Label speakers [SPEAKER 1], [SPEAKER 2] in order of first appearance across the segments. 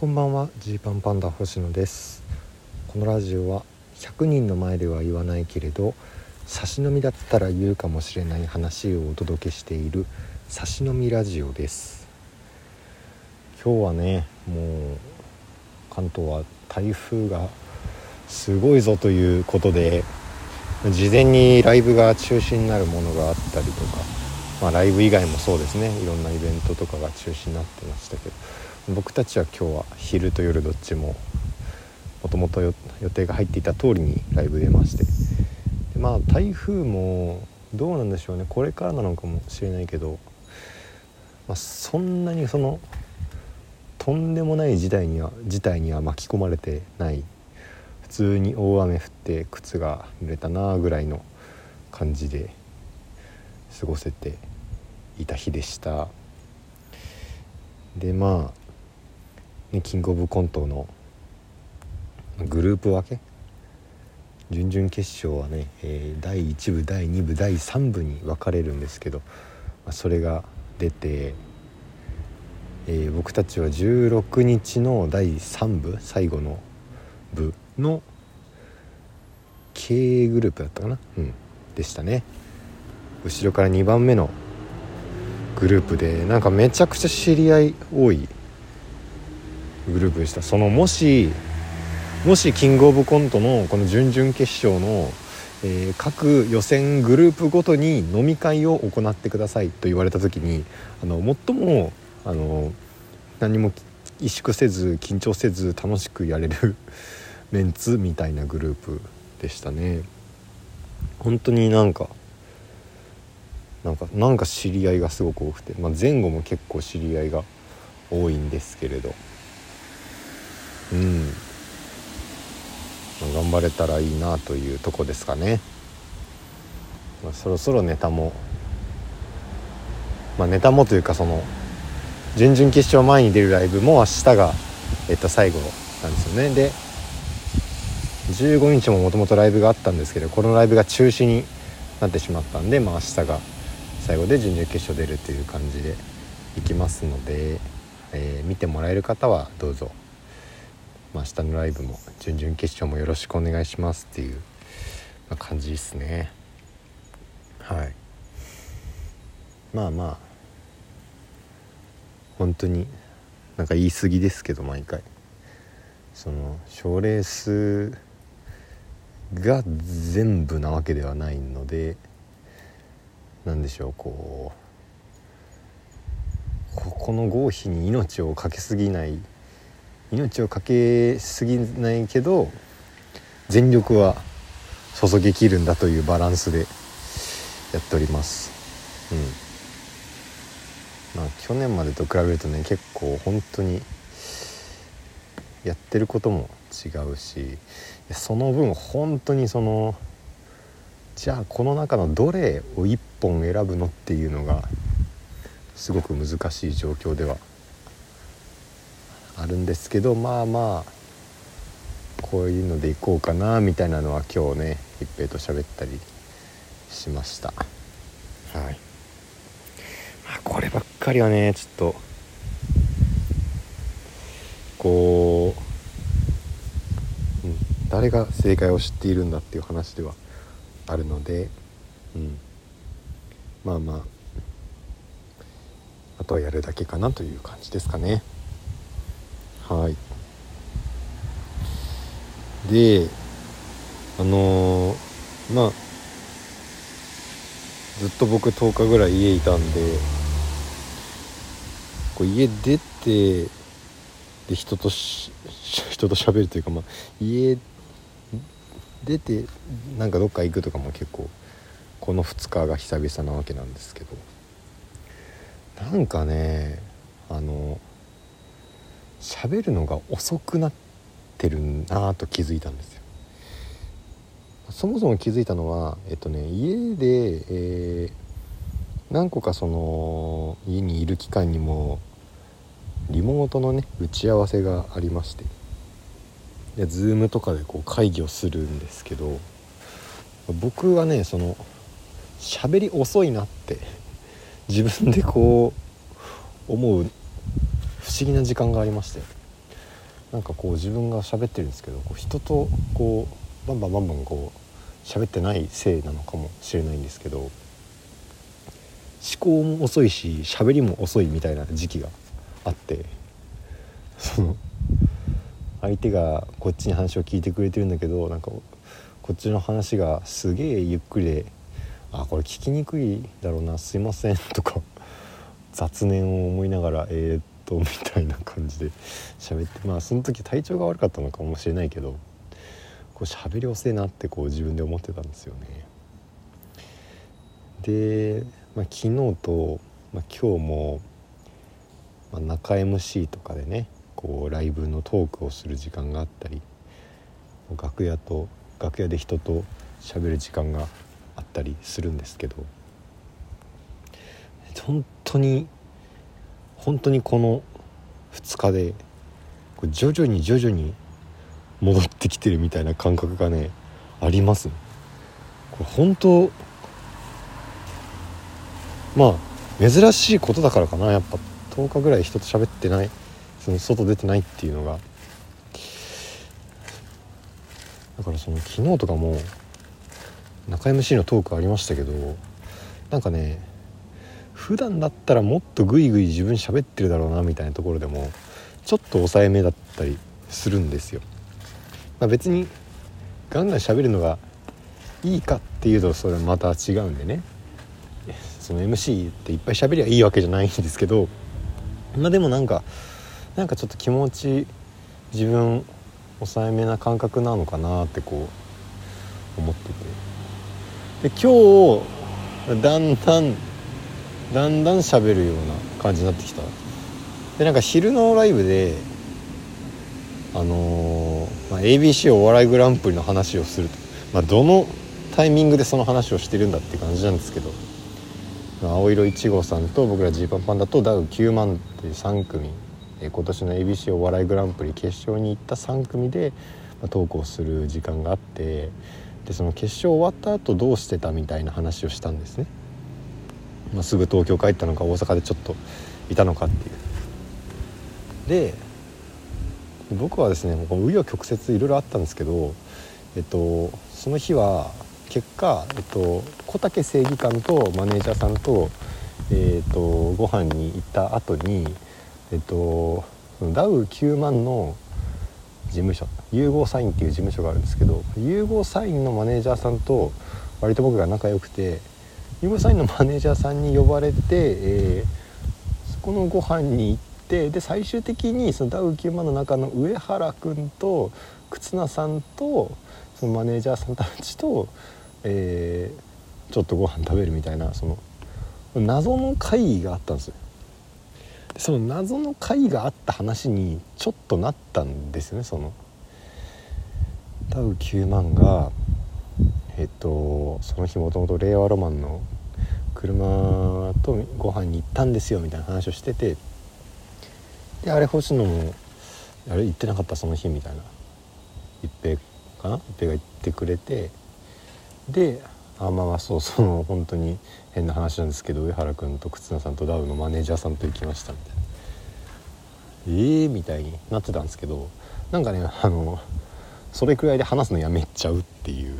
[SPEAKER 1] こんばんは。ジーパンパンダ星野です。このラジオは100人の前では言わないけれど差し飲みだったら言うかもしれない話をお届けしている差し飲みラジオです。今日はねもう関東は台風がすごいぞということで事前にライブが中止になるものがあったりとかまあライブ以外もそうですね。いろんなイベントとかが中止になってましたけど僕たちは今日は昼と夜どっちももともと予定が入っていた通りにライブ出まして。でまあ台風もどうなんでしょうね。これからなのかもしれないけど、まあ、そんなにそのとんでもない事態には事態には巻き込まれてない。普通に大雨降って靴が濡れたなぐらいの感じで過ごせていた日でした。でまあ、キングオブコントのグループ分け？準々決勝はね、えー、第1部第2部第3部に分かれるんですけど、まあ、それが出て、えー、僕たちは16日の第3部最後の部の K グループだったかな？うん。でしたね。後ろから2番目のグループでなんかめちゃくちゃ知り合い多いグループでした。そのもしもしキングオブコントのこの準々決勝の、えー、各予選グループごとに飲み会を行ってくださいと言われた時にあの最もあの何も萎縮せず緊張せず楽しくやれる メンツみたいなグループでしたね。本当になんかなんかなんか知り合いがすごく多くて、まあ、前後も結構知り合いが多いんですけれど。うん、ま、頑張れたらいいなというとこですかね、まあ、そろそろネタもまあネタもというかその準々決勝前に出るライブも明日が、えっと、最後なんですよね。で15日ももともとライブがあったんですけどこのライブが中止になってしまったんで、まあ、明日が最後で準々決勝出るという感じでいきますので、えー、見てもらえる方はどうぞまあ、明日のライブも準々決勝もよろしくお願いしますっていう、ま、感じですね。はい。まあまあ本当になんか言い過ぎですけど毎回。その賞レースが全部なわけではないので何でしょうこうここの合否に命をかけすぎない命をかけすぎないけど全力は注ぎきるんだというバランスでやっております。うん。まあ去年までと比べるとね結構本当にやってることも違うしその分本当にそのじゃあこの中のどれを1本選ぶのっていうのがすごく難しい状況ではあるんですけどまあまあこういうのでいこうかなみたいなのは今日ね一平と喋ったりしました。はい、まあ、こればっかりはねちょっとこう、うん、誰が正解を知っているんだっていう話ではあるので、うん、まあまああとはやるだけかなという感じですかね。はい。であのー、まあずっと僕10日ぐらい家いたんでこう家出てで人とし 人と喋るというかまあ家出てなんかどっか行くとかも結構この2日が久々なわけなんですけど。なんかねあの喋るのが遅くなってるなと気づいたんですよ。そもそも気づいたのはえっとね家で、えー、何個かその家にいる期間にもリモートのね打ち合わせがありまして。で Zoom とかでこう会議をするんですけど僕はねその喋り遅いなって自分でこう思う不思議な時間がありましてなんかこう自分が喋ってるんですけどこう人とこうバンバンバンバンこう喋ってないせいなのかもしれないんですけど思考も遅いし喋りも遅いみたいな時期があってその相手がこっちに話を聞いてくれてるんだけどなんかこっちの話がすげえゆっくりで「あこれ聞きにくいだろうなすいません」とか雑念を思いながら「えー、っと」みたいな感じで喋ってまあその時体調が悪かったのかもしれないけどこう喋り遅いなってこう自分で思ってたんですよね。で、まあ、昨日と、まあ、今日も、まあ、中 MC とかでねこうライブのトークをする時間があったり楽屋と楽屋で人と喋る時間があったりするんですけど本当に本当にこの2日で徐々に徐々に戻ってきてるみたいな感覚がねあります。これ本当まあ珍しいことだからかな。やっぱ10日ぐらい人と喋ってないその外出てないっていうのが。だからその昨日とかも中 MC のトークありましたけどなんかね普段だったらもっとグイグイ自分喋ってるだろうなみたいなところでもちょっと抑えめだったりするんですよ。まあ、別にガンガン喋るのがいいかっていうとそれはまた違うんでねその MC っていっぱい喋りゃいいわけじゃないんですけどまあでもなんかなんかちょっと気持ち自分抑えめな感覚なのかなってこう思っててで今日だんだんだんだん喋るような感じになってきた。でなんか昼のライブであのー、まあ、ABC お笑いグランプリの話をすると、まあ、どのタイミングでその話をしてるんだって感じなんですけど、青色1号さんと僕らジーパンパンダとダウ9万っていう3組今年の ABC お笑いグランプリ決勝に行った3組で、まあ、トークをする時間があって。でその決勝終わった後どうしてたみたいな話をしたんですね、まあ、すぐ東京帰ったのか大阪でちょっといたのかっていう。で僕はですね紆余曲折いろいろあったんですけど、えっと、その日は結果、えっと、小竹正義官とマネージャーさんと,、えっとご飯に行った後にえっとダウ9万の事務所融合サインっていう事務所があるんですけど融合サインのマネージャーさんと割と僕が仲良くて融合サインのマネージャーさんに呼ばれて、えー、そこのご飯に行ってで最終的にそのダウ9万の中の上原君と忽那さんとそのマネージャーさんたちと、えー、ちょっとご飯食べるみたいなその謎の会議があったんですよ。その謎の会があった話にちょっとなったんですよねそのダウ9万がえっとその日もともと令和ロマンの車とご飯に行ったんですよみたいな話をしててであれ星野もあれ行ってなかったその日みたいな。一平かな？一平が言ってくれてであまあまあそうその本当に変な話なんですけど上原君と忽那さんとダウのマネージャーさんと行きましたみたいな。ええー、みたいになってたんですけどなんかねあのそれくらいで話すのやめちゃうっていう。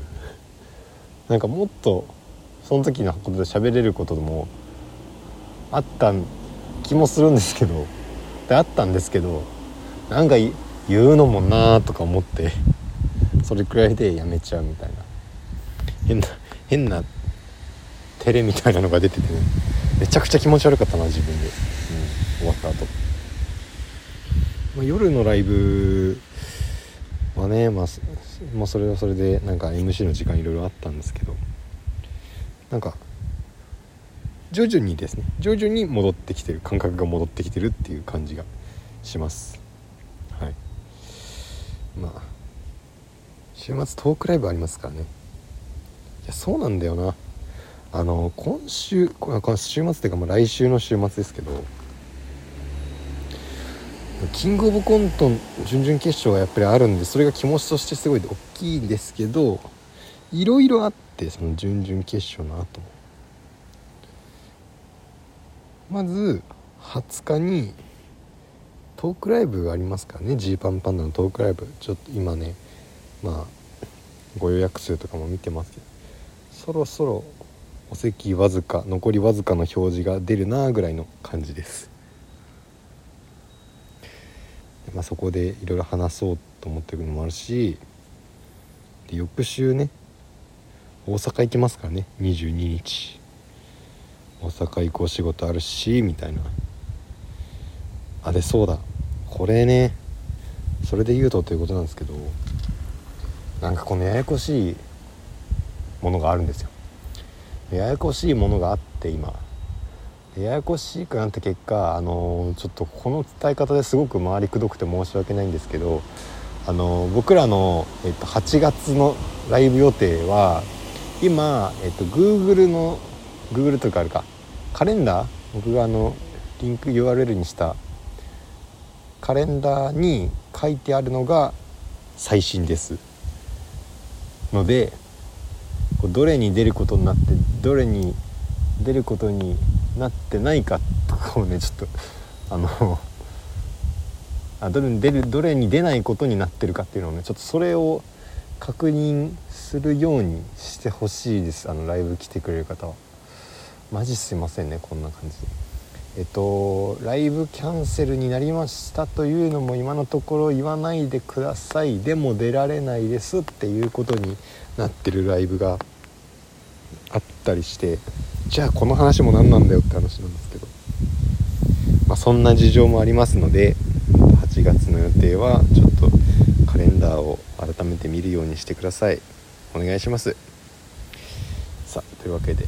[SPEAKER 1] なんかもっとその時のことで喋れることもあった気もするんですけどであったんですけどなんか言うのもなーとか思ってそれくらいでやめちゃうみたいな。変な変な照れみたいなのが出ててね。めちゃくちゃ気持ち悪かったな自分で、うん、終わった後、まあ夜のライブはね、まあ、まあ、それはそれでなんか MC の時間いろいろあったんですけどなんか徐々にですね徐々に戻ってきてる感覚が戻ってきてるっていう感じがします。はい。まあ週末トークライブありますからね。いやそうなんだよな。あの今週週末っていうかもう来週の週末ですけどキングオブコント準々決勝がやっぱりあるんでそれが気持ちとしてすごい大きいんですけどいろいろあってその準々決勝の後まず20日にトークライブがありますからね？ジーパンパンダのトークライブ。ちょっと今ねまあご予約数とかも見てますけど。そろそろお席わずか残りわずかの表示が出るなぐらいの感じですで、まあ、そこでいろいろ話そうと思ってるのもあるしで翌週ね大阪行きますからね22日。大阪行こう仕事あるしみたいな。あでそうだ。これねそれで言うとということなんですけどなんかこのややこしいものがあるんですよ。ややこしいものがあって今。ややこしくなった結果あのちょっとこの伝え方ですごく回りくどくて申し訳ないんですけどあの僕らの、えっと、8月のライブ予定は今、えっと、Google の Google とかあるかカレンダー僕があのリンク URL にしたカレンダーに書いてあるのが最新です。のでどれに出ることになってどれに出ることになってないかとかをねちょっとあのあどれに出るどれに出ないことになってるかっていうのをねちょっとそれを確認するようにしてほしいです。あのライブ来てくれる方は。マジすいませんねこんな感じで。えっとライブキャンセルになりましたというのも今のところ言わないでください。でも出られないですっていうことになってるライブがあったりして。じゃあこの話も何なんだよって話なんですけど、まあ、そんな事情もありますので8月の予定はちょっとカレンダーを改めて見るようにしてください。お願いします。さあというわけで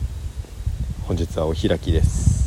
[SPEAKER 1] 本日はお開きです。